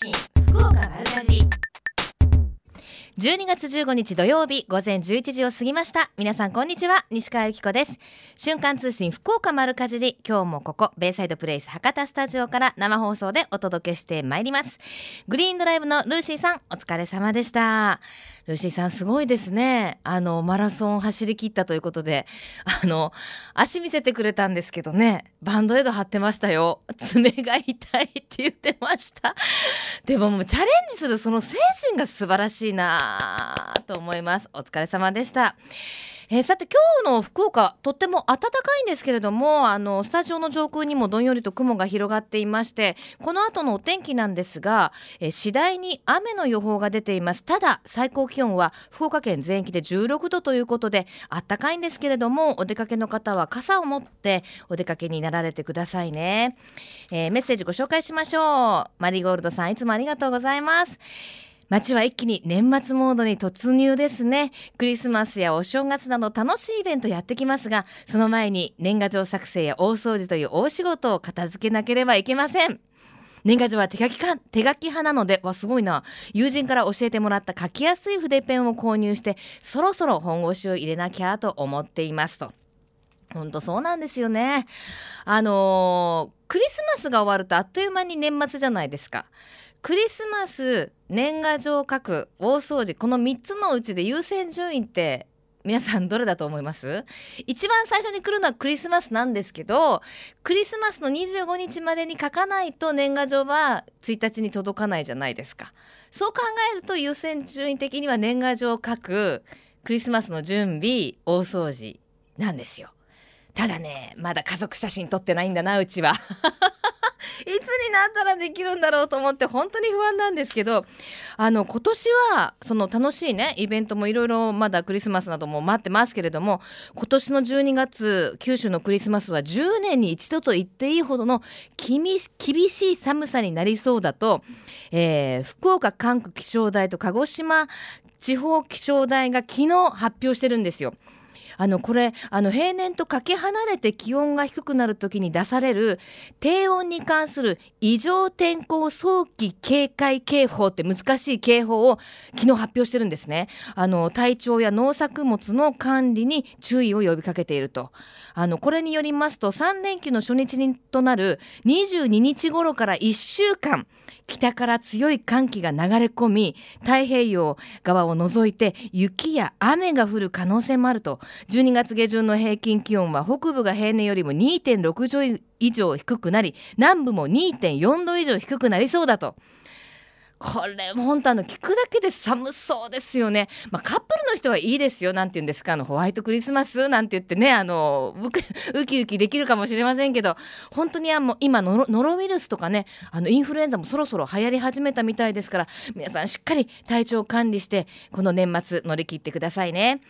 信福岡丸かじり。12月15日土曜日午前11時を過ぎました。皆さんこんにちは。西川由紀子です。瞬間通信福岡丸かじり。今日もここベイサイドプレイス博多スタジオから生放送でお届けしてまいります。グリーンドライブのルーシーさんお疲れ様でした。ルーシーさんすごいですね。あのマラソン走り切ったということで。あの足見せてくれたんですけどね。バンドエイド貼ってましたよ。爪が痛いって言ってました。でももうチャレンジするその精神が素晴らしいなと思います。お疲れ様でした。えー、さて今日の福岡とっても暖かいんですけれどもあのスタジオの上空にもどんよりと雲が広がっていましてこの後のお天気なんですが、えー、次第に雨の予報が出ています。ただ最高気温は福岡県全域で16度ということで暖かいんですけれどもお出かけの方は傘を持ってお出かけになられてくださいね、えー、メッセージご紹介しましょう。マリーゴールドさんいつもありがとうございます。街は一気に年末モードに突入ですね。クリスマスやお正月など楽しいイベントやってきますが、その前に年賀状作成や大掃除という大仕事を片付けなければいけません。年賀状は手書きか手書き派なのでわすごいな友人から教えてもらった書きやすい筆ペンを購入してそろそろ本腰を入れなきゃと思っていますと。本当そうなんですよね。あのー、クリスマスが終わるとあっという間に年末じゃないですか。クリスマス年賀状を書く大掃除。この3つのうちで優先順位って皆さんどれだと思います？一番最初に来るのはクリスマスなんですけどクリスマスの25日までに書かないと年賀状は1日に届かないじゃないですか。そう考えると優先順位的には年賀状を書くクリスマスの準備大掃除なんですよ。ただねまだ家族写真撮ってないんだなうちは。いつになったらできるんだろうと思って本当に不安なんですけどあの今年はその楽しいねイベントもいろいろまだクリスマスなども待ってますけれども今年の12月九州のクリスマスは10年に一度と言っていいほどの厳しい寒さになりそうだと、えー、福岡管区気象台と鹿児島地方気象台が昨日発表してるんですよ。あのこれあの平年とかけ離れて気温が低くなる時に出される低温に関する異常天候早期警戒警報って難しい警報を昨日発表してるんですね。あの体調や農作物の管理に注意を呼びかけていると。あのこれによりますと3連休の初日にとなる22日頃から1週間北から強い寒気が流れ込み太平洋側を除いて雪や雨が降る可能性もあると。12月下旬の平均気温は北部が平年よりも2.6度以上低くなり南部も2.4度以上低くなりそうだと。これ本当あの聞くだけで寒そうですよね。まあ、カップルの人はいいですよ。なんて言うんですか？あのホワイトクリスマス？なんて言ってねあのウキウキできるかもしれませんけど本当にあもう今ノロウイルスとかねあのインフルエンザもそろそろ流行り始めたみたいですから皆さんしっかり体調管理してこの年末乗り切ってくださいね。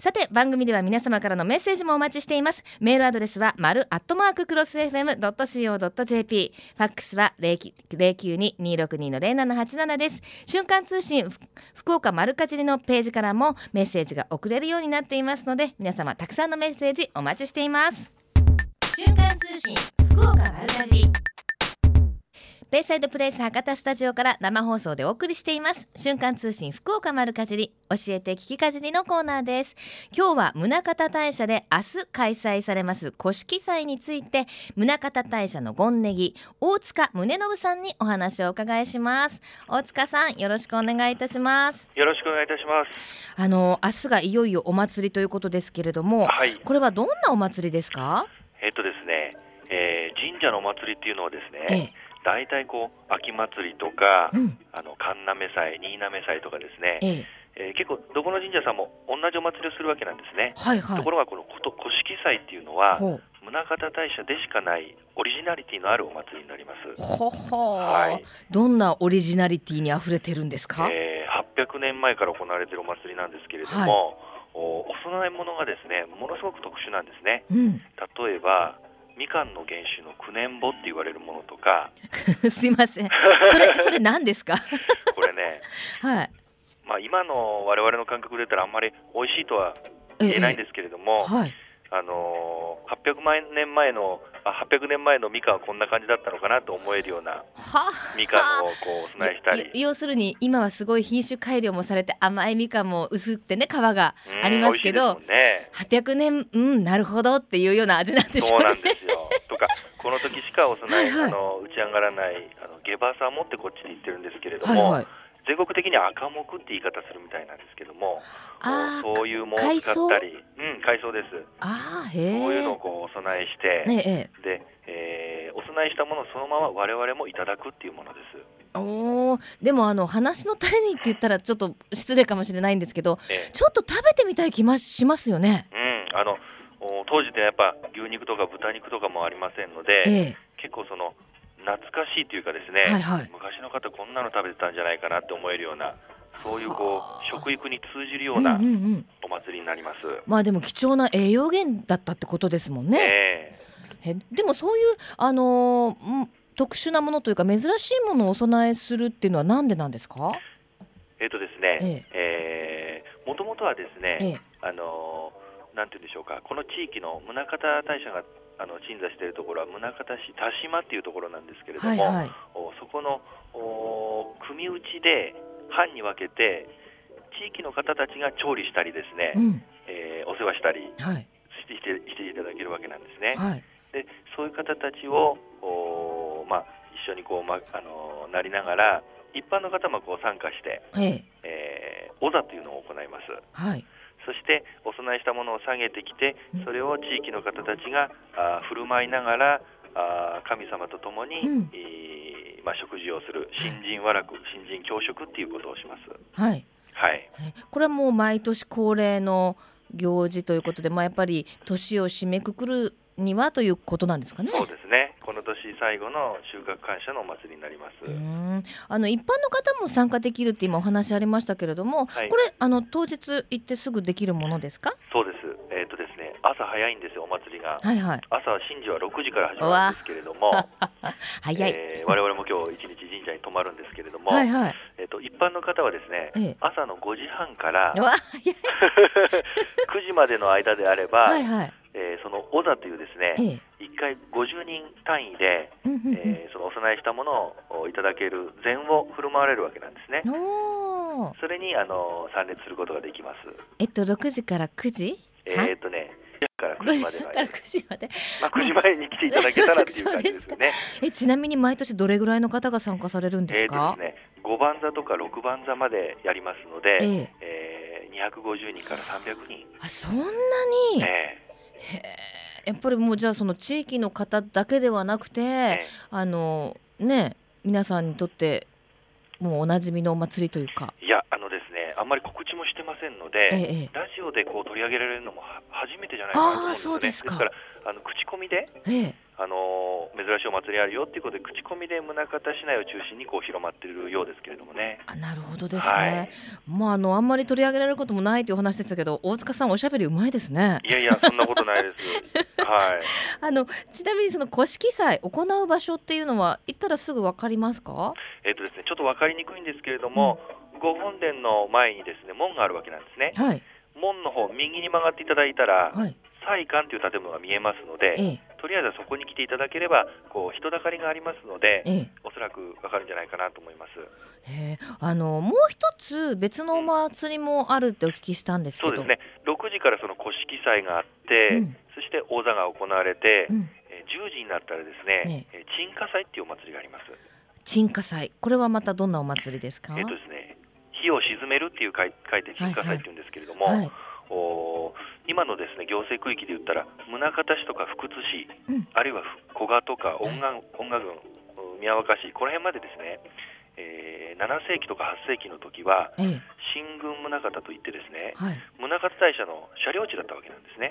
さて番組では皆様からのメッセージもお待ちしています。メールアドレスは丸アットマーククロス FM.co.jp ファックスは092-262の0787です。瞬間通信福岡丸かじりのページからもメッセージが送れるようになっていますので皆様たくさんのメッセージお待ちしています。瞬間通信福岡丸かじり。ベイサイドプレイス博多スタジオから生放送でお送りしています。瞬間通信福岡丸かじり教えて聞きかじりのコーナーです。今日は宗像大社で明日開催されます古式祭について宗像大社の権ネギ大塚宗信さんにお話をお伺いします。大塚さんよろしくお願いいたします。よろしくお願いいたします。あの明日がいよいよお祭りということですけれども、はい、これはどんなお祭りですか？えっとですね、えー、神社のお祭りっていうのはですね、ええ大体こう秋祭りとか、うん、あの神嘗祭、新嘗祭とかですね、ええ。えー、結構どこの神社さんも同じお祭りをするわけなんですね。はいはい、ところがこのこと古式祭っていうのは宗像大社でしかないオリジナリティのあるお祭りになります。ほほはい、どんなオリジナリティに溢れてるんですか、えー、800年前から行われているお祭りなんですけれども、はい、おお供え物がですねものすごく特殊なんですね。うん、例えばみかんの原種の九年穂って言われるものとか。すいません。それ それ何ですか？これね、はい。まあ、今の我々の感覚で言ったらあんまり美味しいとは言えないんですけれども、ええはい、あの800万年前のあ800年前のみかんはこんな感じだったのかなと思えるようなみかんをこうお供えしたり。要するに今はすごい品種改良もされて甘いみかんも薄くてね皮がありますけど、ね、800年うんなるほどっていうような味なんでしょうね。そうなんですよ。とかこの時しかお供え、はいはい、あの打ち上がらないあのゲバサモってこっちで言ってるんですけれども、はいはい全国的には赤木って言い方するみたいなんですけどもそういうものを使ったり。うん海藻です。あへそういうのをこうお供えして、ね、で、えー、お供えしたものをそのまま我々もいただくっていうものです。おでもあの話の種にって言ったらちょっと失礼かもしれないんですけど、ええ、ちょっと食べてみたい気もしますよね。うんあの当時でやっぱ牛肉とか豚肉とかもありませんので、え、結構その懐かしいというかですね、はいはい、昔の方こんなの食べてたんじゃないかなって思えるようなそういうこう食育に通じるようなお祭りになります、うんうんうん、まあでも貴重な栄養源だったってことですもんね。えー、でもそういうあのー、特殊なものというか珍しいものをお供えするっていうのはなんでなんですか？えっ、ー、とですね、えー、もともとはですね、ええ、あのなんていうんでしょうか、この地域の宗像大社があの鎮座しているところは宗像市田島っていうところなんですけれども、はいはい、そこの組打ちで班に分けて地域の方たちが調理したりですね、うん、えー、お世話したりしてはい、してしていただけるわけなんですね。はい、でそういう方たちをお、まあ、一緒にこう、まあのなりながら一般の方もこう参加して、ええ。ー、お座というのを行います。はいそしてお供えしたものを下げてきてそれを地域の方たちがあ振る舞いながらあ神様と共に、うん、えー、まあ、食事をする新人和楽新人教食っていうことをします。はい、はい、これはもう毎年恒例の行事ということで、まあ、やっぱり年を締めくくるにはということなんですかね。そうですね。最後の収穫感謝のお祭りになります。あの一般の方も参加できるって今お話ありましたけれども、はい、これあの当日行ってすぐできるものですか？そうです。えっ、ー、とですね、朝早いんですよお祭りが。はいはい。朝神事は6時から始まるんですけれども、早い。えー、我々も今日一日神社に泊まるんですけれども、はいはい。えっ、ー、と一般の方はですね、ええ、朝の5時半から9 時までの間であれば、はいはい。えー、その小座というですね、ええ、1回50人単位で、えー、そのお供えしたものをいただける膳を振る舞われるわけなんですね。それにあの参列することができます。えっと6時から9時？えー、っとね。から9時までの間。9時まで。まあ9時前に来ていただけたらっていう感じですね。えちなみに毎年どれぐらいの方が参加されるんですか？えー、ですね、5番座とか6番座までやりますので、えー、えー、250人から300人。あそんなに？えーやっぱりもうじゃあその地域の方だけではなくて、えあのね皆さんにとってもうおなじみのお祭りというか。いやあのですねあんまり告知もしてませんので、ええ、ラジオでこう取り上げられるのも初めてじゃないかなと思うんですよね。ですからあの口コミで、ええあの珍しいお祭りあるよっていうことで口コミで宗像市内を中心にこう広まっているようですけれどもね。あなるほどですね。はい、まああのあんまり取り上げられることもないという話でしたけど大塚さんおしゃべりうまいですね。いやいやそんなことないです。はい。あのちなみにその古式祭行う場所っていうのは行ったらすぐわかりますか？えっ、とですねちょっとわかりにくいんですけれども、うん、御本殿の前にですね門があるわけなんですね。はい。門の方右に曲がっていただいたら、はい、祭館という建物が見えますので、ええ、とりあえずはそこに来ていただければこう人だかりがありますので、ええ、おそらくわかるんじゃないかなと思います。えあのもう一つ別のお祭りもあるってお聞きしたんですけど、そうですね。6時からその古式祭があって、うん、そして王座が行われて、うん、え10時になったらですね、ええ、鎮火祭っていうお祭りがあります。鎮火祭、これはまたどんなお祭りですか？えっ、とですね、火を鎮めるっていう書いて鎮火祭っていうんですけれども。はいはいはいお今のですね行政区域で言ったら宗像市とか福津市、うん、あるいは古賀とか音楽音楽郡宮若市この辺までですね、えー、7世紀とか8世紀の時は、ええ、新軍宗像といってですね、はい、宗像大社の車両地だったわけなんですね。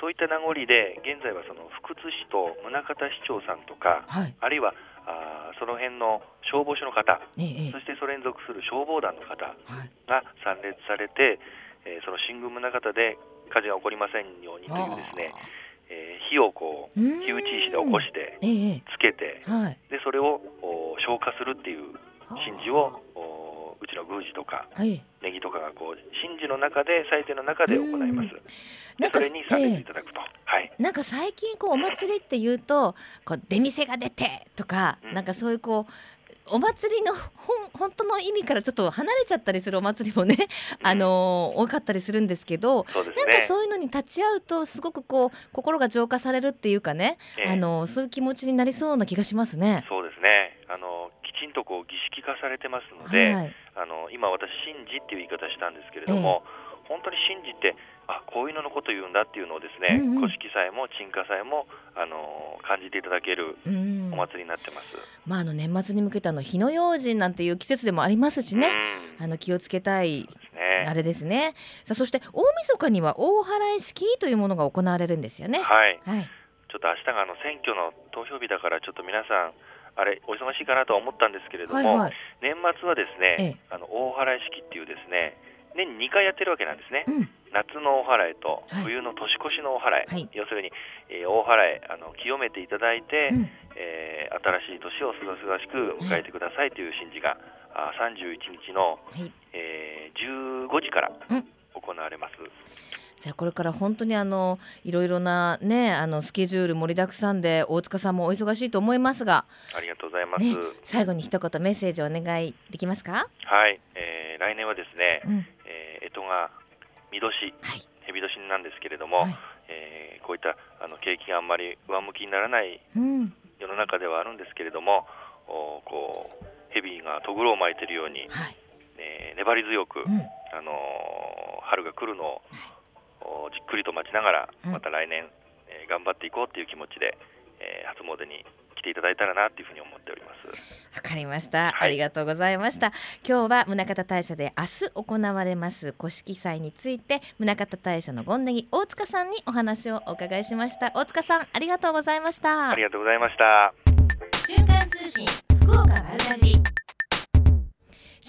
そういった名残で現在はその福津市と宗像市長さんとか、はい、あるいはあその辺の消防署の方、え、そしてそれに属する消防団の方が参列されて、えー、その新宮宗像で火事が起こりませんようにというですね、えー、火をこう火打ち石で起こして、つけて、はい、でそれを消火するっていう神事をうちの宮司とか、はい、ネギとかがこう神事の中で祭典の中で行います。でそれに参列いただくと、えー、はい。なんか最近こうお祭りっていうとこう出店が出てとか、うん、なんかそういうこうお祭りの本当の意味からちょっと離れちゃったりするお祭りもね、あのー、多かったりするんですけど、ね、なんかそういうのに立ち会うとすごくこう心が浄化されるっていうかね、えー、あのー、そういう気持ちになりそうな気がしますね。そうですね。あのきちんとこう儀式化されてますので、はい、あの今私神事っていう言い方したんですけれども、えー、本当に神事ってあこういうののこと言うんだっていうのをですね、うんうん、古式祭も鎮火祭もあの感じていただけるお祭りになってます。まああの年末に向けての火の用心なんていう季節でもありますしね、あの気をつけたい、ね、あれですね。さあそして大晦日には大払い式というものが行われるんですよね。はい。はい、ちょっと明日があの選挙の投票日だからちょっと皆さんあれお忙しいかなとは思ったんですけれども、はいはい、年末はですね、ええ、あの大払い式っていうですね年に2回やってるわけなんですね。うん夏の大払いと冬の年越しの大払い、はい、要するに、えー、大払いあの清めていただいて、うん、えー、新しい年をすがすがしく迎えてくださいという神事が、はい、31日の、はい、えー、15時から行われます。うんじゃあこれから本当にあのいろいろなねあのスケジュール盛りだくさんで大塚さんもお忙しいと思いますがありがとうございます、ね、最後に一言メッセージをお願いできますか？はい、えー、来年はですね、うん、えー、干支が見年、はい、蛇年なんですけれども、はい、えー、こういったあの景気があんまり上向きにならない世の中ではあるんですけれども、うん、こう蛇がとぐろを巻いているように、はい、えー、粘り強く、うん、あのー、春が来るのを、じっくりと待ちながら、また来年、えー、頑張っていこうという気持ちで、えー、初詣に来ていただいたらなというふうに思ってわかりました、はい、ありがとうございました。今日は宗像大社で明日行われます。古式祭について宗像大社の権ネギ大塚さんにお話をお伺いしました。大塚さんありがとうございました。ありがとうございました。瞬間通信福岡丸かじ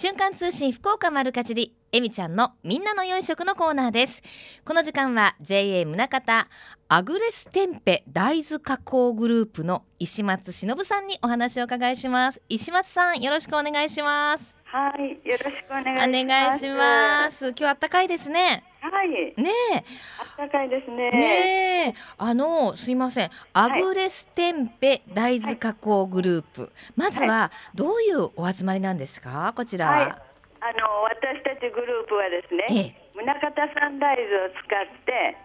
瞬間通信福岡丸かじりえみちゃんのみんなの良い食のコーナーです。この時間は JA 宗像アグレステンペ大豆加工グループの石松忍さんにお話を伺いします。石松さんよろしくお願いします。はい、よろしくお願いします。お願いします。今日暖かいですね。はい。ねえ。暖かいですね。ねあのすいません。アグレステンペ大豆加工グループ。はい、まずはどういうお集まりなんですか？こちらは。はい、あの私たちグループはですね。宗像産大豆を使って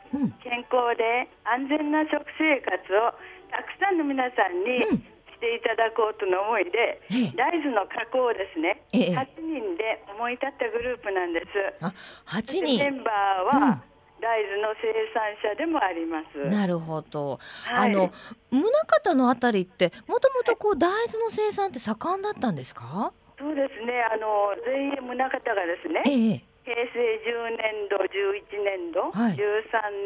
健康で安全な食生活をたくさんの皆さんに、うんしていただこうとの思いで、ええ、大豆の加工をですね、ええ、8人で思い立ったグループなんです。あ8人メンバーは、うん大豆の生産者でもあります。なるほど。はい、あの宗像のあたりってもともとこう大豆の生産って盛んだったんですか？そうですね。あの全員宗像がですね、ええ、平成10年度、11年度、はい、13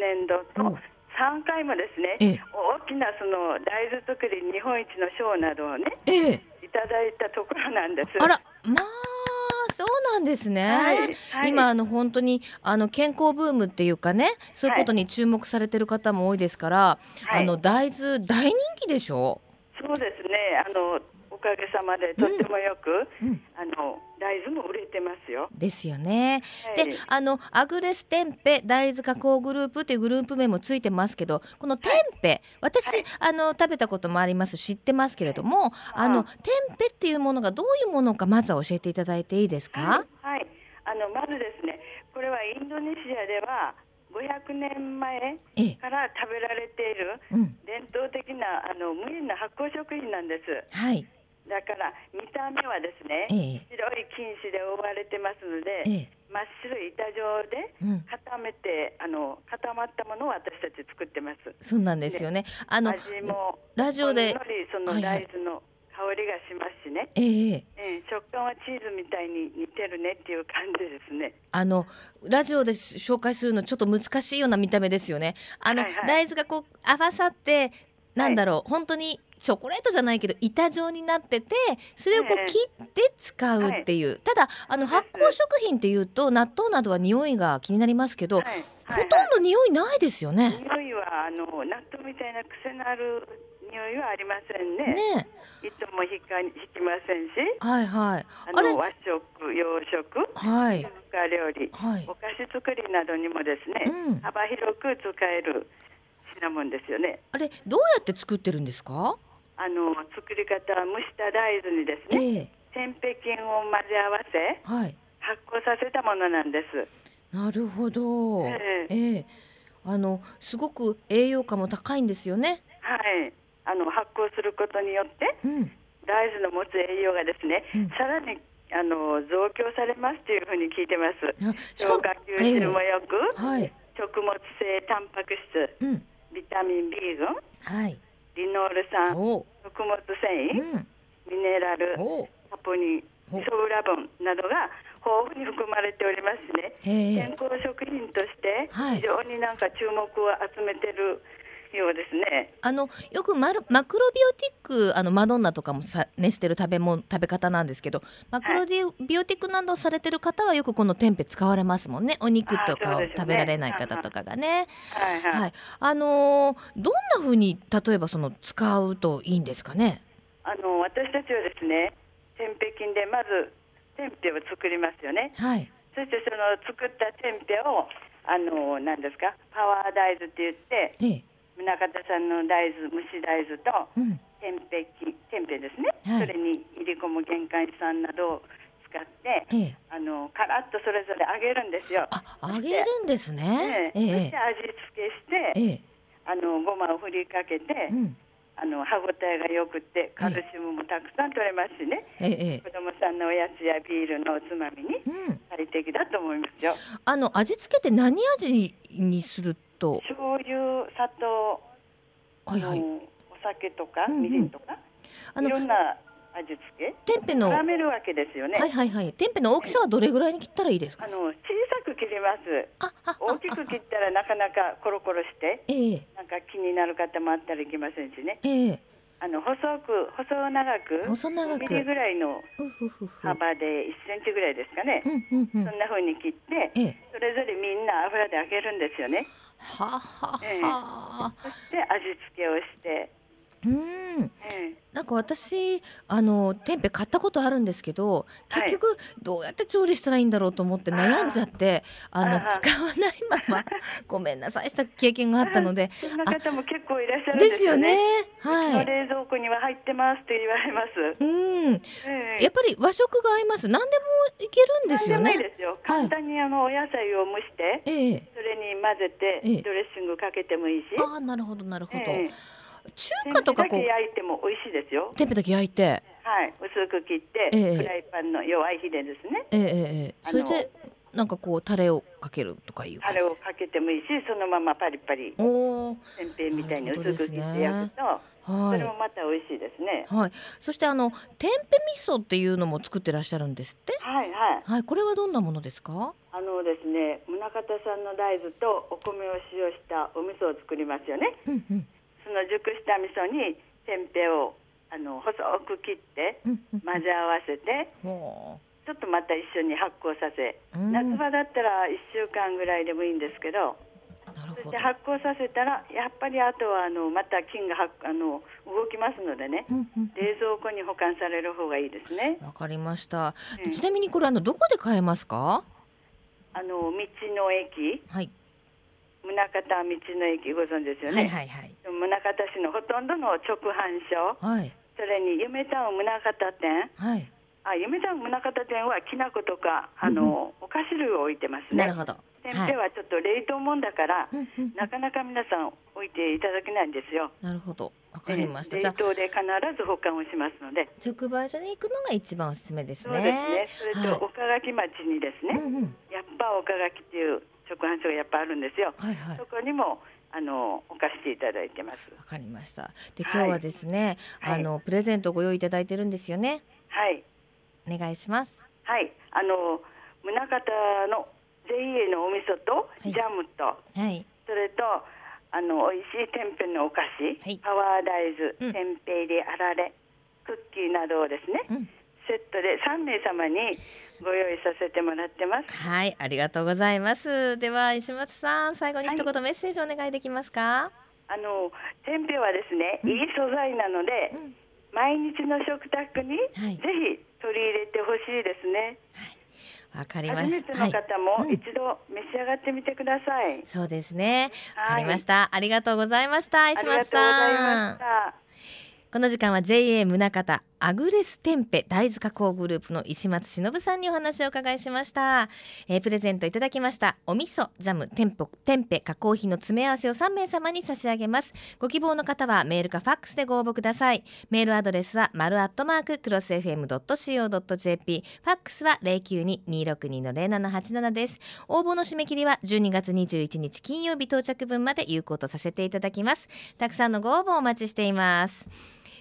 年度と3回もですね、ええ、大きなその大豆作り日本一の賞などをね、ええ、いただいたところなんです。あら、まあ。そうなんですね、はいはい、今あの本当にあの健康ブームっていうかねそういうことに注目されてる方も多いですから、はい、あの大豆大人気でしょ？そうですね。あのかげさまでとってもよく、うん。うん、あの大豆も売れてますよ。ですよね。はい、であのアグレステンペ大豆加工グループっていうグループ名もついてますけどこのテンペ、はい、私、はい、あの食べたこともあります知ってますけれども、あのテンペっていうものがどういうものかまずは教えていただいていいですか？はい、あのまずですねこれはインドネシアでは500年前から食べられている伝統的なあの無塩な発酵食品なんです。はい。だから見た目はですね、ええ、白い金糸で覆われてますので、え、真っ白い板状で固めて、うん、あの固まったものを私たち作ってます。そうなんですよね。あの味もラジオでその大豆の香りがしますしね、え。ええ食感はチーズみたいに似てるねっていう感じですね。あのラジオで紹介するのちょっと難しいような見た目ですよね。あの、はいはい、大豆がこう合わさってなんだろう、はい、本当にチョコレートじゃないけど板状になっててそれをこう切って使うっていう、はい、ただあの発酵食品っていうと納豆などは匂いが気になりますけど、はい。はい、ほとんど匂いないですよね。匂いはあの納豆みたいな癖のある匂いはありませんね。ね。いつも引か引きませんし、はいはい。あの和食、洋食、はい、中華料理、はい、お菓子作りなどにもですね、うん、幅広く使える品物ですよね。あれどうやって作ってるんですか？あの作り方は蒸した大豆にですね、えー、菌を混ぜ合わせ、はい、発酵させたものなんです。なるほど。えー、えー、あのすごく栄養価も高いんですよね。はい。あの発酵することによって、うん、大豆の持つ栄養がですね、うん、さらにあの増強されますというふうに聞いてます。消化吸収もよく、えーはい、食物性タンパク質、うん、ビタミン B 群、はい、リノール酸、食物繊維、ミネラル、サポニン、ソウラ分などが豊富に含まれておりますね。健康食品として非常になんか注目を集めてるようですね。あのよくマルマクロビオティックあのマドンナとかもさねしてる食べ物食べ方なんですけど、マクロビオティックなどされてる方はよくこのテンペ使われますもんね。お肉とかを食べられない方とかがね。はいはい。はい、あのー、どんな風に例えばその使うといいんですかね？あの私たちはですね、テンペ菌でまずテンペを作りますよね。はい。そしてその作ったテンペをあの何ですか？パワー大豆って言って、ええ、宗像さんの大豆蒸し大豆と、うん、天平天平ですね、はい、それに入り込む玄関酸などを使って、ええ、あのカラッとそれぞれ揚げるんですよ。あ揚げるんですね。ええ、そして味付けして、あのごまを振りかけて、うん、あの歯ごたえがよくてカルシウムもたくさん取れますしね、ええ、子供さんのおやつやビールのおつまみに最適だと思いますよ。うん、あの味付けって何味にすると。醤油砂糖はいはい、お酒とかみりんとか、うんうん、いろんな味付け天日の。絡めるわけですよね。はいはいはい。天日の大きさはどれぐらいに切ったらいいですか、あの小さく切ります。大きく切ったらなかなかコロコロして、えー、なんか気になる方もあったらいけませんしね、えー、あの細く細長く細長く。ミリぐらいの幅で1センチぐらいですかね、うんうんうん、そんなふうに切って、ええ、それぞれみんな油で揚げるんですよね。ははは、え。そして味付けをしてうん、なんか私あのテンペ買ったことあるんですけど結局どうやって調理したらいいんだろうと思って悩んじゃってあの使わないまま ごめんなさいした経験があったのでそんな方も結構いらっしゃるんですよね。はい、冷蔵庫には入ってますって言われます。うん、えー、やっぱり和食が合います。何でもいけるんですよね。ですよ。簡単にあのお野菜を蒸して、えー、それに混ぜてドレッシングかけてもいいし。ああなるほどなるほど。えー中華とかこう焼いても美味しいですよ天ぷだけ焼いてはい薄く切って、えー、フライパンの弱い火でですねえー、えー、それでなんかこうタレをかけるとかいうタレをかけてもいいしそのままパリパリお天平みたいに薄く切って焼くと、はい、それもまた美味しいですね。はい。そしてあの天平味噌っていうのも作ってらっしゃるんですって？はいはい。はい。これはどんなものですか？あのですね、宗像さんの大豆とお米を使用したお味噌を作りますよね。うんうん。その熟した味噌に天平をあの細く切って混ぜ合わせて、ちょっとまた一緒に発酵させ、夏場だったら1週間ぐらいでもいいんですけど。そして発酵させたらやっぱりあとはあのまた菌があの動きますのでね、冷蔵庫に保管される方がいいですね。わかりました。ちなみにこれあのどこで買えますか？あの道の駅、はい、宗像道の駅ご存知ですよね？はいはいはい。宗像市のほとんどの直販所、はい、それに夢タウン宗像店、はい、あ夢タウン宗像店はきな粉とかあの、うん、お菓子類を置いてますね。なるほど。店舗はちょっと冷凍もんだから、はい、なかなか皆さん置いていただけないんですよ。なるほど。わかりました。冷凍で必ず保管をしますので。直売所に行くのが一番おすすめですね。そうですね。それと、岡垣町にですね、うんうん、やっぱ岡垣っていう直販所がやっぱあるんですよ。はいはい、そこにもあの置かせていただいてます。わかりました。で今日はですね、はい、あのプレゼントご用意いただいてるんですよね。はい。お願いします。はい。あの宗像の JA のお味噌とジャムと、はい、それとあの美味しい天ぷのお菓子、はい、パワー大豆、うん、天平入りあられ、クッキーなどをですね、うん、セットで3名様にご用意させてもらってます。はい、ありがとうございます。では石松さん、最後に一言メッセージお願いできますか？はあの天平はですね、いい素材なので、毎日の食卓にぜひ取り入れてほしいですね。わかりました。初めての方も一度召し上がってみてください。そうですね。わかりました。ありがとうございました。石松さん。この時間は JA 宗方アグレステンペ大豆加工グループの石松忍さんにお話を伺いしました、えー、プレゼントいただきました。お味噌ジャムテンポテンペ加工品の詰め合わせを3名様に差し上げます。ご希望の方はメールかファックスでご応募ください。メールアドレスは丸アットマーククロス FM.co.jp ファックスは092-262-0787です。応募の締め切りは12月21日金曜日到着分まで有効とさせていただきます。たくさんのご応募お待ちしています。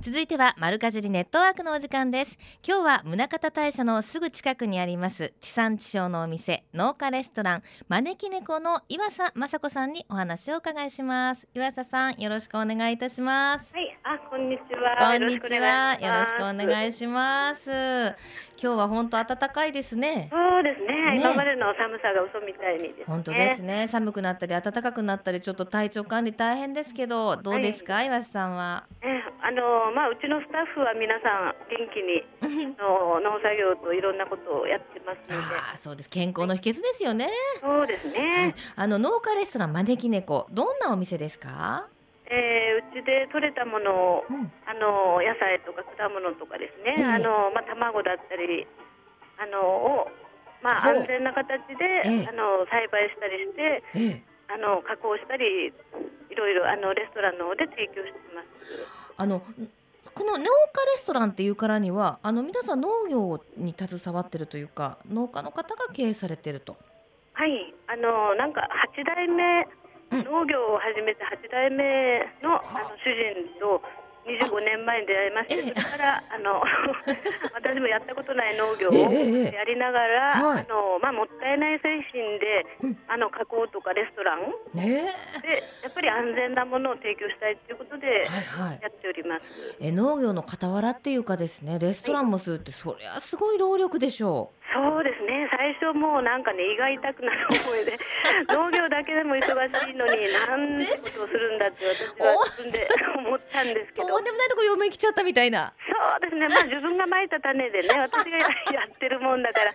続いては丸かじりネットワークのお時間です。今日は宗像大社のすぐ近くにあります地産地消のお店農家レストラン招き猫の岩佐雅子さんにお話をお伺いします。岩佐さんよろしくお願いいたします。はいあこんにちは。こんにちは。よろしくお願いします。今日は本当暖かいですね。そうですね、ね、今までの寒さが嘘みたいに、ね、本当ですね。寒くなったり暖かくなったりちょっと体調管理大変ですけどどうですか、はい、岩佐さんは。えあのまあ、うちのスタッフは皆さん元気に の農作業といろんなことをやってますので。あそうです。健康の秘訣ですよね、そうですね、はい、あの農家レストラン招き猫どんなお店ですか？えー、うちで採れたものを、うん、あの野菜とか果物とかですね、えー、あのまあ、卵だったりあのを、まあ、安全な形で、えー、あの栽培したりして、えー、あの加工したりいろいろあのレストランの方で提供してます。あのこの農家レストランっていうからにはあの皆さん農業に携わってるというか農家の方が経営されてると。はい。あのなんか8代目、うん、農業を始めて8代目のあ。の主人と25年前に出会いまして、それからあの 私もやったことない農業をやりながら、あのまあ、もったいない精神で、あの加工とかレストラン。でやっぱり安全なものを提供したいということでやっております、え農業の傍らっていうかですねレストランもするって、そりゃすごい労力でしょう。そうですね。最初もうなんかね胃が痛くなる思いで 農業だけでも忙しいのに何てことをするんだって私は自分で思ったんですけど。とんでもないとこ嫁来ちゃったみたいな。そうですね。まあ自分がまいた種でね 私がやってるもんだから。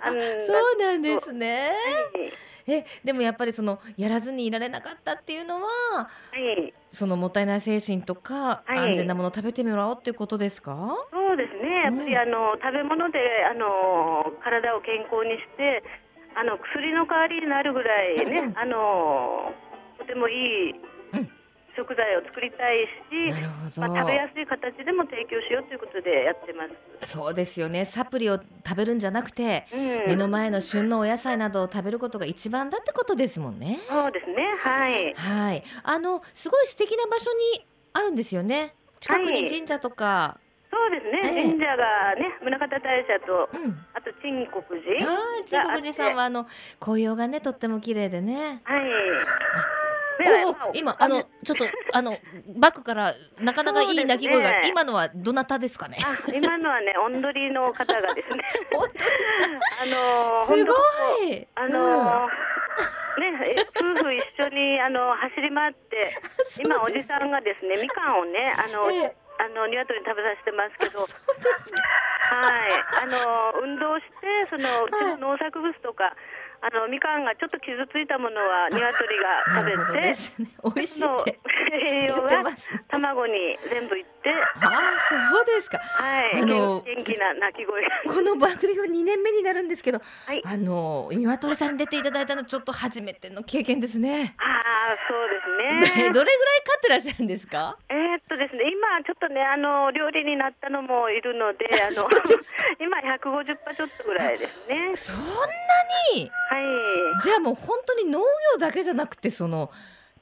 あそうなんですね、はいえでもやっぱりそのやらずにいられなかったっていうのは、はい、そのもったいない精神とか、はい、安全なものを食べてみらおうっていうことですか？そうですね。やっぱり、あの食べ物であの体を健康にしてあの薬の代わりになるぐらいね、あのとてもいい食材を作りたいし、まあ、食べやすい形でも提供しようということでやってます。そうですよね。サプリを食べるんじゃなくて、うん、目の前の旬のお野菜などを食べることが一番だってことですもんね。そうですね。はい。はい。あのすごい素敵な場所にあるんですよね。近くに神社とか、はいそうですね、えー、神社がね、宗像大社と、うん、あと鎮国寺。ああ、鎮国寺さんはあの紅葉がね、とっても綺麗でね。はい。お今あのちょっとあのバックからなかなかいい鳴き声が、ね、今のはどなたですかね？今のはねおんどりの方がですね。あのすごい。あの、うんね、夫婦一緒にあの走り回って、今おじさんがですねみかんをねあの、えあの鶏に食べさせてますけど、はい、あの運動してそのうちの農作物とか。あのみかんがちょっと傷ついたものは鶏が食べて、ね、美味しい栄養が卵に全部いって、ああそうですか。はい。あの元気な鳴き声この番組は2年目になるんですけど、はい、あの鶏さんに出ていただいたのちょっと初めての経験ですね。ああそうですね。どれぐらい飼ってらっしゃるんですか？えー、っとですね、今ちょっとね、あの料理になったのもいるので、あの 今150羽ちょっとぐらいですね。そんなに？はい。じゃあもう本当に農業だけじゃなくて、その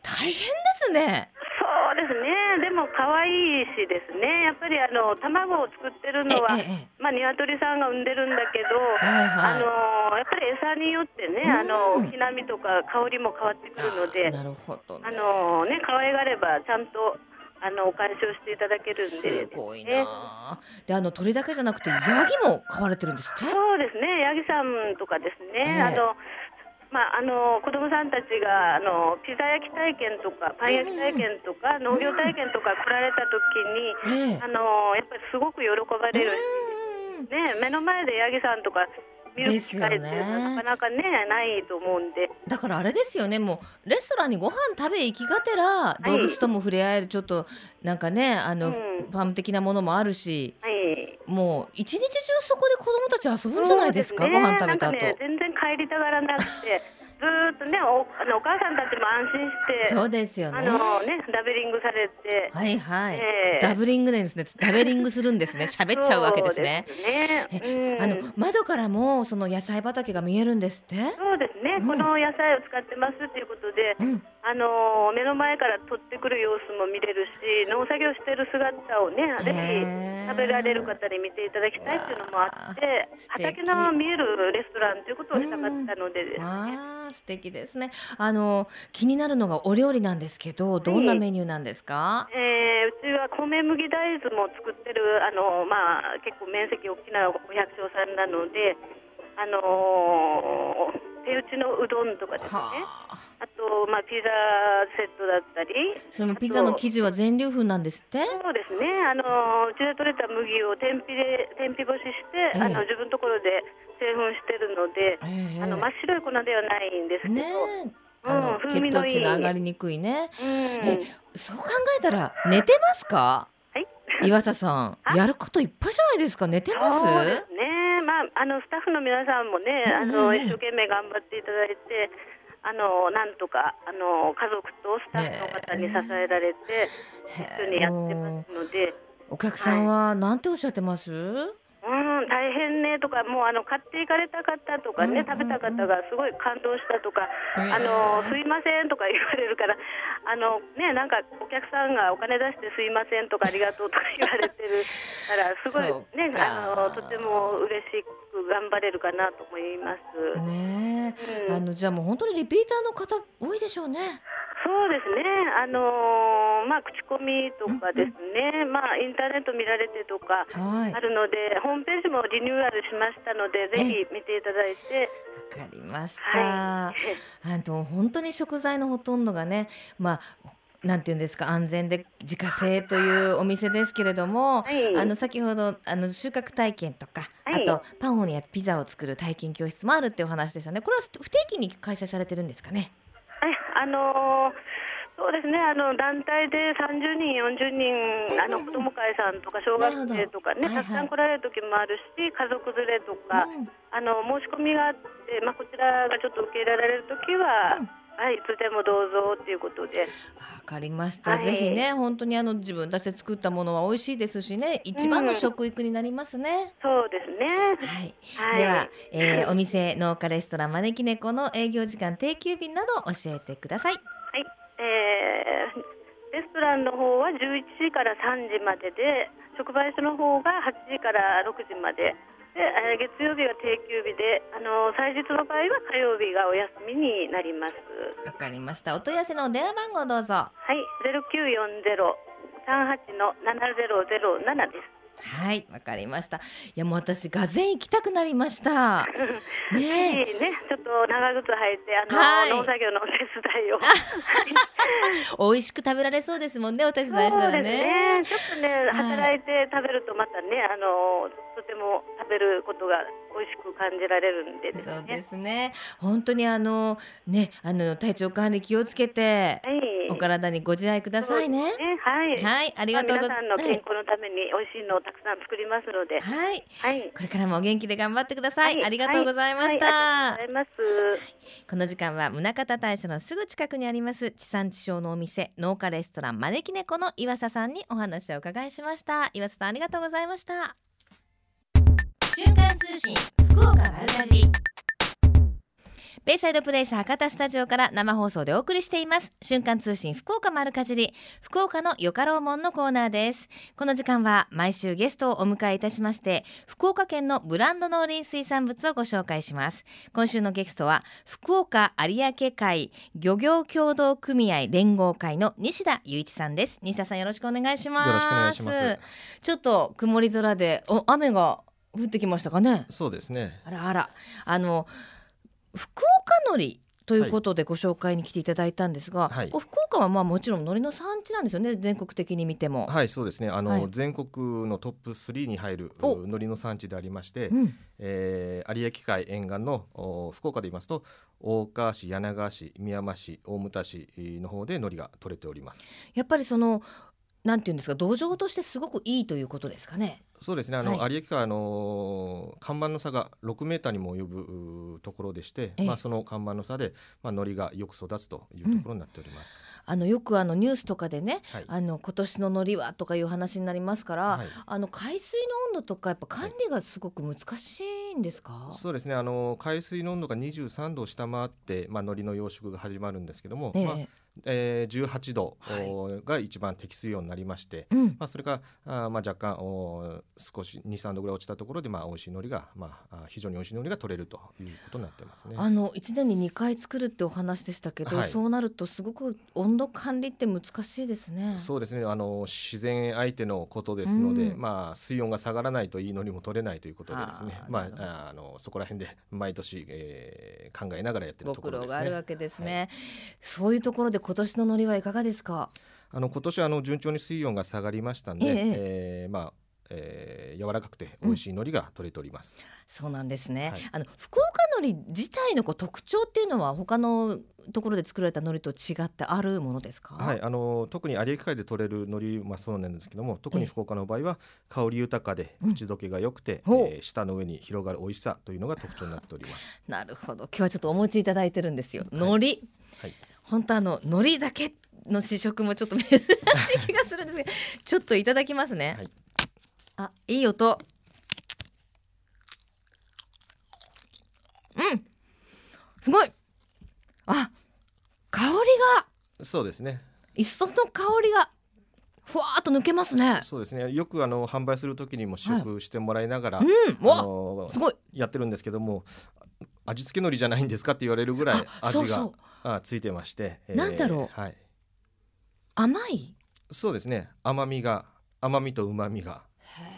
大変ですね。そうですね、でも可愛いしですね、やっぱりあの卵を作ってるのは、まあ鶏さんが産んでるんだけど、はいはい、あのやっぱり餌によってね、あの木並みとか香りも変わってくるので、なるほど、ね、あのね可愛がればちゃんと。あのお返しをしていただけるんで、すごいな。で、あの鳥だけじゃなくてヤギも飼われてるんですそうですね。ヤギさんとかですね。あのまあ、あの子どもさんたちがあのピザ焼き体験とかパン焼き体験とか、農業体験とか来られた時に、あのやっぱりすごく喜ばれる。し、ね、目の前でヤギさんとか見る機会ってなかなかねないと思うんで。だからあれですよね。もうレストランにご飯食べ行きがてら動物とも触れ合えるちょっとなんかねあの、うん、ファーム的なものもあるし、はい、もう一日中そこで子供たち遊ぶんじゃないですか、ね、ご飯食べた後、ね、全然帰りたがらなくてずっとねおあのお母さんたちも安心してそうですよね。あのねダベリングされてはいはい、えー、ダブリングですね。ダベリングするんですね。喋っちゃうわけですね。ですね、うん、あの窓からもその野菜畑が見えるんですって？そうですね、うん、この野菜を使ってますということで、うん、あの目の前から取ってくる様子も見れるし農作業してる姿をねぜひ食べられる方に見ていただきたいっていうのもあって畑の見えるレストランということをしたかったのでですね、素敵ですね。あの気になるのがお料理なんですけど、どんなメニューなんですか？えー、うちは米麦大豆も作ってるあのまあ結構面積大きなお百姓さんなので、あのー手打ちのうどんとかですね。あと、まあ、ピザセットだったり。それもピザの生地は全粒粉なんですって？そうですね。あの、うちで取れた麦を天日で、天日干しして、えー、あの、自分のところで製粉してるので、えー、あの、真っ白い粉ではないんですけど。ねあの、うん、血糖値が上がりにくいね。うん、え、そう考えたら、寝てますか？はい。岩田さん、やることいっぱいじゃないですか。寝てます。ね。まあ、あのスタッフの皆さんもね、あの一生懸命頑張っていただいて、あのなんとかあの家族とスタッフの方に支えられて、一緒にやってますので。お客さんは何ておっしゃってます、うん、大変ねとか、もうあの買っていかれた方とかね、食べた方がすごい感動したとか、あのすいませんとか言われるから、あのね、なんかお客さんがお金出してすいませんとかありがとうとか言われてるから、すごい ね、あのとても嬉しく頑張れるかなと思います。ね、うん、あのじゃあもう本当にリピーターの方多いでしょうね。そうですね、あのー、まあ、口コミとかですね、うんうん、まあ、インターネット見られてとかあるので、はい、ホームページもリニューアルしましたので、ぜひ見ていただいて。わかりました、はい、あの本当に食材のほとんどがね、まあ、なんていうんですか安全で自家製というお店ですけれども、はい、あの先ほどあの収穫体験とか、はい、あとパンをやピザを作る体験教室もあるっていうお話でしたね。これは不定期に開催されてるんですかね？あのそうですね。あの団体で30人、40人、あの子ども会さんとか小学生とかね、たくさん来られる時もあるし、家族連れとか、あの申し込みがあって、まあ、こちらがちょっと受け入れられる時は、はい、いつでもどうぞということで。わかりました。はい、ぜひね、本当にあの自分たちで作ったものは美味しいですしね、一番の食育になりますね。うん、そうですね。はい。はい、では、えー、お店農家レストラン招き猫の営業時間定休日など教えてください。はい。えー、レストランの方は11時から3時までで、直売所の方が8時から6時まで。で、え月曜日は定休日で、あの祭日の場合は火曜日がお休みになります。わかりました。お問い合わせの電話番号どうぞ。はい、ゼロ九四ゼロ三八の七ゼロゼロ七です。はい、わかりました。いやもう私がぜ行きたくなりました。ねね、ちょっと長靴履いてあの、はい、農作業のお手伝いを。美味しく食べられそうですもんね、お手伝いしたらね。ねちょっとね、働いて食べるとまたね、あのとても食べることが美味しく感じられるんで、ね、そうですね。本当にあのね、あの体調管理気をつけて。はいお体にご自愛くださいね。ねはい。はい、ありがとうございます。皆さんの健康のために美味しいのをたくさん作りますので。はい。はい。これからもお元気で頑張ってください。はい、ありがとうございました。はい、ありがとうございます。この時間は宗像大社のすぐ近くにあります地産地消のお店農家レストラン招き猫の岩佐さんにお話を伺いしました。岩佐さんありがとうございました。瞬間通信福岡丸かじベイサイドプレイス博多スタジオから生放送でお送りしています。瞬間通信福岡丸かじり。福岡のよかろうもんのコーナーです。この時間は毎週ゲストをお迎えいたしまして福岡県のブランド農林水産物をご紹介します。今週のゲストは福岡有明海漁業協同組合連合会の西田雄一さんです。西田さんよろしくお願いします。よろしくお願いします。ちょっと曇り空でお雨が降ってきましたかね。そうですね。あらあら。あの福岡のりということでご紹介に来ていただいたんですが、はい、福岡はまあもちろん海苔の産地なんですよね。全国的に見ても。はいそうですね。あの、はい、全国のトップ3に入る海苔の産地でありまして、うん、えー、有明海沿岸の福岡で言いますと大川市柳川市宮山市大牟田市の方で海苔が取れております。やっぱりそのなんていうんですか土壌としてすごくいいということですかね？そうですね。あの、はい、有明海の看板の差が6メーターにも及ぶところでして、まあ、その看板の差で、まあ、海苔がよく育つというところになっております。うん、あのよくあのニュースとかでね、はい、あの今年の海苔はとかいう話になりますから、はい、あの海水の温度とかやっぱ管理がすごく難しいんですか、そうですね。あの海水の温度が23度を下回って、まあ、海苔の養殖が始まるんですけども、ええ、まあえー、18度が一番適水温になりまして、はい、まあ、それがあ、まあ、若干お少し23度ぐらい落ちたところで、まあ、美味しい海苔が、まあ、非常に美味しい海苔が取れるということになってますね。あの1年に2回作るってお話でしたけど、はい、そうなるとすごく温度管理って難しいですね。そうですね。あの自然相手のことですので、うん、まあ、水温が下がらないといい海苔も取れないということでですね。まあ、あのそこら辺で毎年、えー、考えながらやってるところですね。があるわけですね、はい、そういうところで今年の海苔はいかがですか？あの今年あの順調に水温が下がりましたんで、えええー、まあえー、柔らかくて美味しい海苔が取れております。うん、そうなんですね。はい、あの福岡海苔自体のこう特徴っていうのは他のところで作られた海苔と違ってあるものですか？はい、あの特に有明海で取れる海苔まあそうなんですけども、特に福岡の場合は香り豊かで口どけが良くて、うん、えー、舌の上に広がる美味しさというのが特徴になっております。なるほど。今日はちょっとお持ちいただいてるんですよ。海苔。はい、はい本当あの海苔だけの試食もちょっと珍しい気がするんですけどちょっといただきますね、はい、あいい音。うん。すごい。あ香りが。そうですね。磯の香りがふわっと抜けますね。そうですね。よくあの販売する時にも試食してもらいながら、はいうん、あのすごい。やってるんですけども、味付け海苔じゃないんですかって言われるぐらい味があついてまして、えー、なんだろう、はい、甘い？そうですね。甘みが甘みと旨みが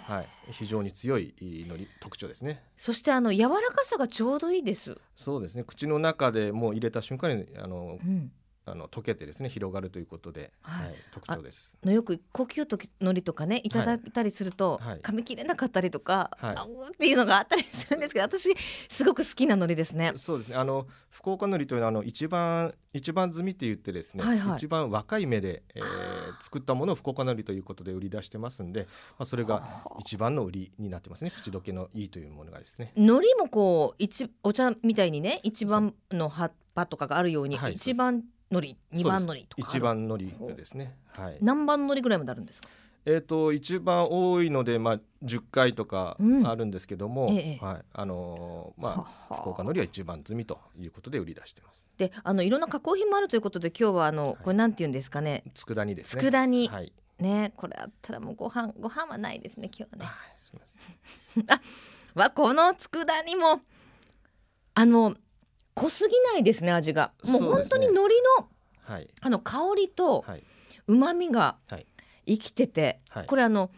はい、非常に強いのり特徴ですね。そしてあの柔らかさがちょうどいいです。そうですね。口の中でもう入れた瞬間にあの、うん、あの溶けてですね広がるということで、はい、はい、特徴です。のよく高級とのりとかねいただいたりすると、はい、噛み切れなかったりとか、はい、あっていうのがあったりするんですけど、私すごく好きなのりですね。そうですね。あの福岡のりというのはあの一番一番摘みって言ってですね、はいはい、一番若い芽で、えー、作ったものを福岡のりということで売り出してますんで、まあそれが一番の売りになってますね。口どけのいいというものがですね。海苔もこう一お茶みたいにね一番の葉っぱとかがあるように、はい、一番のり二番のりとか一番のりですね。はい。何番のりぐらいまであるんですか？えーと、一番多いので、まあ、10回とかあるんですけども、うんええ、はい。あのー、まあ、福岡のりは一番積みということで売り出してます。であのいろんな加工品もあるということで今日はあの、はい、これなんて言うんですかね？佃煮ですね。佃煮、はい、ねこれあったらもうご飯ご飯はないですね今日はね。はい、すみません。あわこの佃煮もあの濃すぎないですね味が。もう本当に海苔の、はい、あの香りとうまみが生きてて、はい、これあの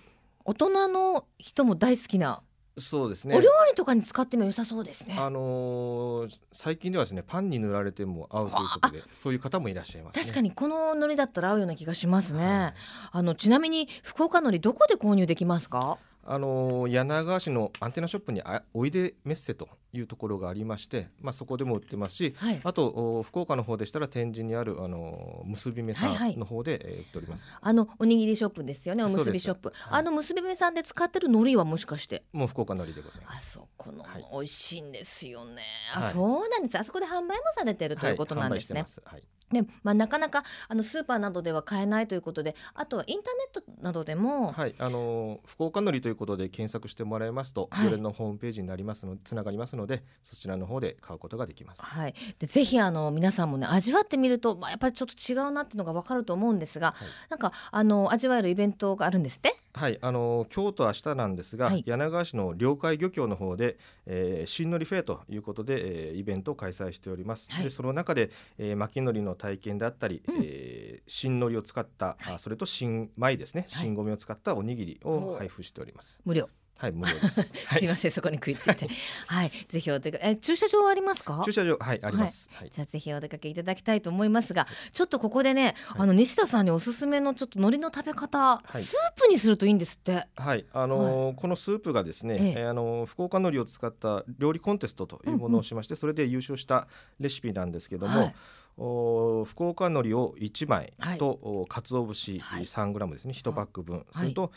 大人の人も大好きなそうですね。お料理とかに使っても良さそうですね。あのー、最近ではですね、パンに塗られても合うということで、そういう方もいらっしゃいます、ね、確かにこの海苔だったら合うような気がしますね。はい、あのちなみに福岡海苔どこで購入できますか？あの柳川市のアンテナショップにあおいでメッセというところがありまして、まあ、そこでも売ってますし、はい、あと福岡の方でしたら天神にあるあの結び目さんの方で、はいはい、売っております。あのおにぎりショップですよねおむすびショップ、はい、あの結び目さんで使ってる海苔はもしかして？もう福岡海苔でございます。あそこの美味しいんですよね、あそうなんです。あそこで販売もされてるということなんですね、はい。でまあ、なかなかあのスーパーなどでは買えないということであとはインターネットなどでも、はい、あの福岡のりということで検索してもらいますと、はい、のホームページになりますのつながりますのでそちらの方で買うことができます。はい、でぜひあの皆さんもね味わってみると、まあ、やっぱりちょっと違うなっていうのが分かると思うんですが、はい、なんかあの味わえるイベントがあるんですって？はい。あの今日と明日なんですが、はい、柳川市の領海漁協の方で、えー、新のりフェアということで、えー、イベントを開催しております。はい、でその中で、えー、巻きのりの体験であったり、うん、えー、新のりを使った、はい、それと新米ですね、新米を使ったおにぎりを配布しております。無料はい無料です。すいませんそこに食いついて、はい、ぜひお出かえ駐車場ありますか？駐車場はいあります。はい、じゃあぜひお出かけいただきたいと思いますが、ちょっとここでね、あの西田さんにおすすめのちょっと海苔の食べ方、スープにするといいんですって。はい。あのこのスープがですね、えあの福岡海苔を使った料理コンテストというものをしまして、それで優勝したレシピなんですけども。お福岡海苔を1枚と、はい、鰹節 3g ですね、1パック分、はい、それと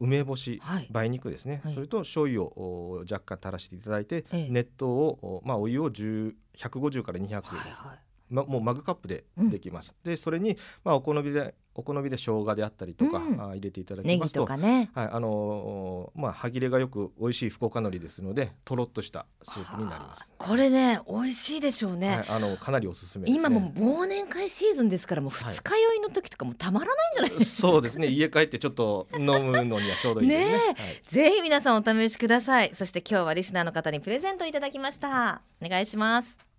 梅干し、はい、梅肉ですね、それと醤油を若干垂らしていただいて、熱湯を、まあ、お湯を150から200、はいはいま、もうマグカップでできます。うん、でそれに、まあ、お好みでお好みで生姜であったりとか、うん、あ入れていただきますとね、はいあのー、まあ歯切れがよく美味しい福岡海苔ですのでとろっとしたスープになります。これね美味しいでしょうね、はい、あのかなりおすすめ、ね、今も忘年会シーズンですからもう二日酔いの時とかもたまらないんじゃないですか、はい、そうですね。家帰ってちょっと飲むのにはちょうどいいですね。ね、はい、ぜひ皆さんお試しください。そして今日はリスナーの方にプレゼントいただきました。お願いします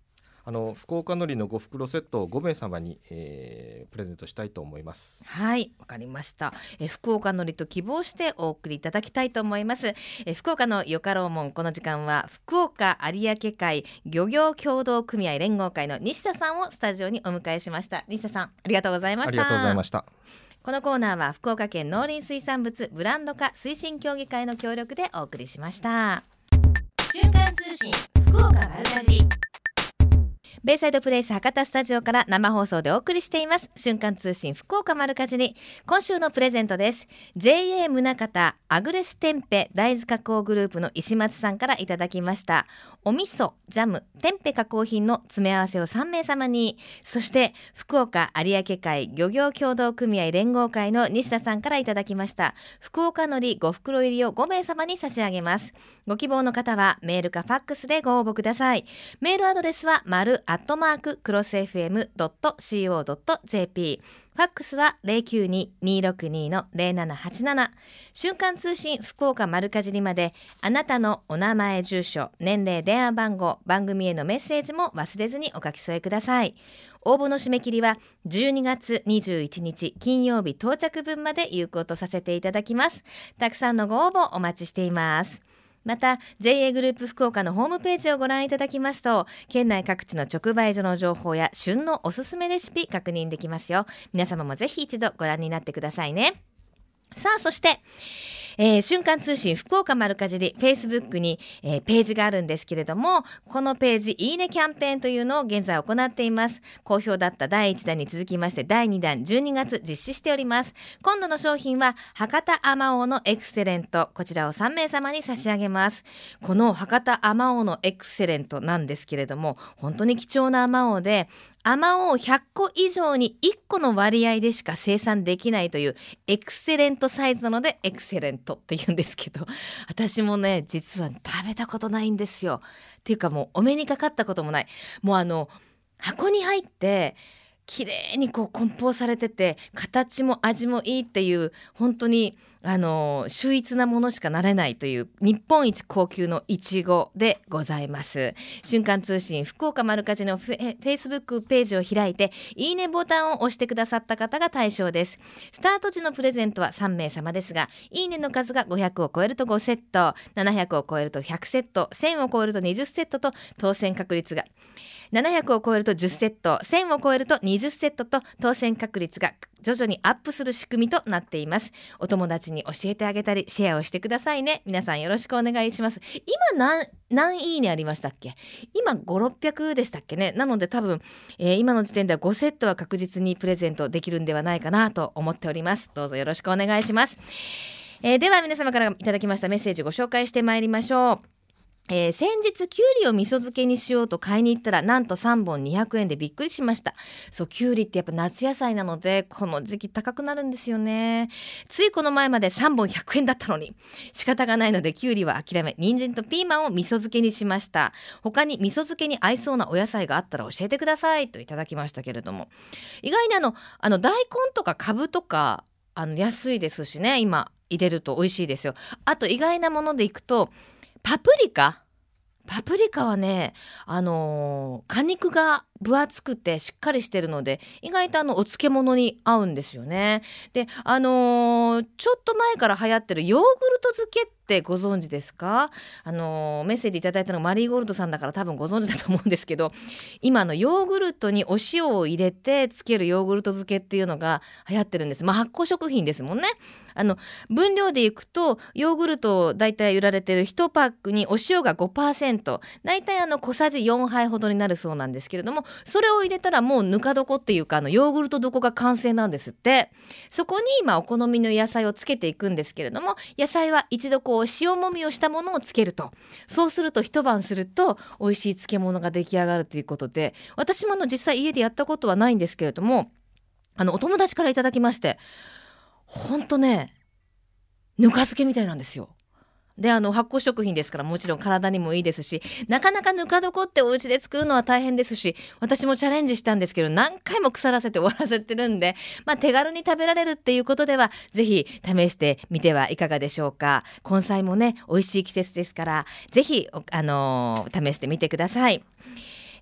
あの福岡のりの5袋セットを5名様に、えー、プレゼントしたいと思います。はいわかりました。え福岡のりと希望してお送りいただきたいと思います。え福岡のよかろうもんこの時間は福岡有明海漁業協同組合連合会の西田さんをスタジオにお迎えしました。西田さんありがとうございました。ありがとうございました。このコーナーは福岡県農林水産物ブランド化推進協議会の協力でお送りしました。瞬間通信福岡丸かじベイサイドプレイス博多スタジオから生放送でお送りしています。瞬間通信福岡丸かじり。今週のプレゼントです。JA 宗方アグレステンペ大豆加工グループの石松さんからいただきました。お味噌ジャムテンペ加工品の詰め合わせを3名様に。そして福岡有明海漁業協同組合連合会の西田さんからいただきました。福岡のり5袋入りを5名様に差し上げます。ご希望の方はメールかファックスでご応募ください。メールアドレスは丸アットマーククロス FM.co.jp ファックスは092-262-0787瞬間通信福岡丸かじりまであなたのお名前住所年齢電話番号番組へのメッセージも忘れずにお書き添えください。応募の締め切りは12月21日金曜日到着分まで有効とさせていただきます。たくさんのご応募お待ちしています。また JA グループ福岡のホームページをご覧いただきますと県内各地の直売所の情報や旬のおすすめレシピ確認できますよ。皆様もぜひ一度ご覧になってくださいね。さあそしてえー、瞬間通信福岡丸かじり Facebook に、えー、ページがあるんですけれどもこのページいいねキャンペーンというのを現在行っています。好評だった第1弾に続きまして第2弾12月実施しております。今度の商品は博多あまおうのエクセレント。こちらを3名様に差し上げます。この博多あまおうのエクセレントなんですけれども本当に貴重なあまおうでアマを100個以上に1個の割合でしか生産できないというエクセレントサイズなのでエクセレントって言うんですけど 私もね実は食べたことないんですよ。っていうかもうお目にかかったこともない。もうあの箱に入って綺麗にこう梱包されてて形も味もいいっていう本当にあの秀逸なものしかなれないという日本一高級のいちごでございます。瞬間通信福岡丸かじのフェイスブックページを開いていいねボタンを押してくださった方が対象です。スタート時のプレゼントは3名様ですがいいねの数が500を超えると5セット700を超えると100セット1000を超えると20セットと当選確率が700を超えると10セット1000を超えると20セットと当選確率が徐々にアップする仕組みとなっています。お友達ちに教えてあげたりシェアをしてくださいね。皆さんよろしくお願いします。今何何いいねありましたっけ？今5600でしたっけね？なので多分、えー、今の時点では5セットは確実にプレゼントできるんではないかなと思っております。どうぞよろしくお願いします。えー、では皆様からいただきましたメッセージご紹介してまいりましょう。えー、先日きゅうりを味噌漬けにしようと買いに行ったらなんと3本200円でびっくりしました。そうきゅうりってやっぱ夏野菜なのでこの時期高くなるんですよね。ついこの前まで3本100円だったのに。仕方がないのできゅうりは諦め人参とピーマンを味噌漬けにしました。他に味噌漬けに合いそうなお野菜があったら教えてください。といただきましたけれども。意外にあのあの大根とかかぶとかあの安いですしね今入れると美味しいですよ。あと意外なものでいくとパプリカ？パプリカはね、あのー、果肉が分厚くてしっかりしてるので意外とあのお漬物に合うんですよね。であのー、ちょっと前から流行ってるヨーグルト漬けってご存知ですか？あのメッセージいただいたのがマリーゴールドさんだから多分ご存知だと思うんですけど今のヨーグルトにお塩を入れてつけるヨーグルト漬けっていうのが流行ってるんです。まあ、発酵食品ですもんね。あの分量でいくとヨーグルトだいたい売られてる1パックにお塩が5%だいたいあの小さじ4杯ほどになるそうなんですけれどもそれを入れたらもうぬか床っていうかあのヨーグルト床が完成なんですって。そこに今お好みの野菜をつけていくんですけれども野菜は一度こう塩もみをしたものをつけると。そうすると一晩すると美味しい漬物が出来上がるということで。私もあの実際家でやったことはないんですけれどもあのお友達からいただきましてほんとねぬか漬けみたいなんですよ。であの発酵食品ですからもちろん体にもいいですしなかなかぬか床ってお家で作るのは大変ですし私もチャレンジしたんですけど何回も腐らせて終わらせてるんで、まあ、手軽に食べられるっていうことではぜひ試してみてはいかがでしょうか根菜もね美味しい季節ですからぜひあのー、試してみてください。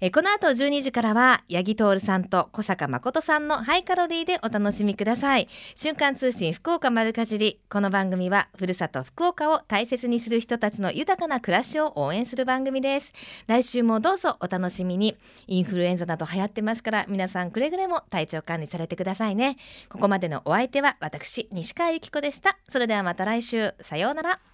えこの後12時からは八木徹さんと小坂誠さんのハイカロリーでお楽しみください。瞬間通信福岡丸かじり。この番組はふるさと福岡を大切にする人たちの豊かな暮らしを応援する番組です。来週もどうぞお楽しみに。インフルエンザなど流行ってますから皆さんくれぐれも体調管理されてくださいね。ここまでのお相手は私西川由紀子でした。それではまた来週。さようなら。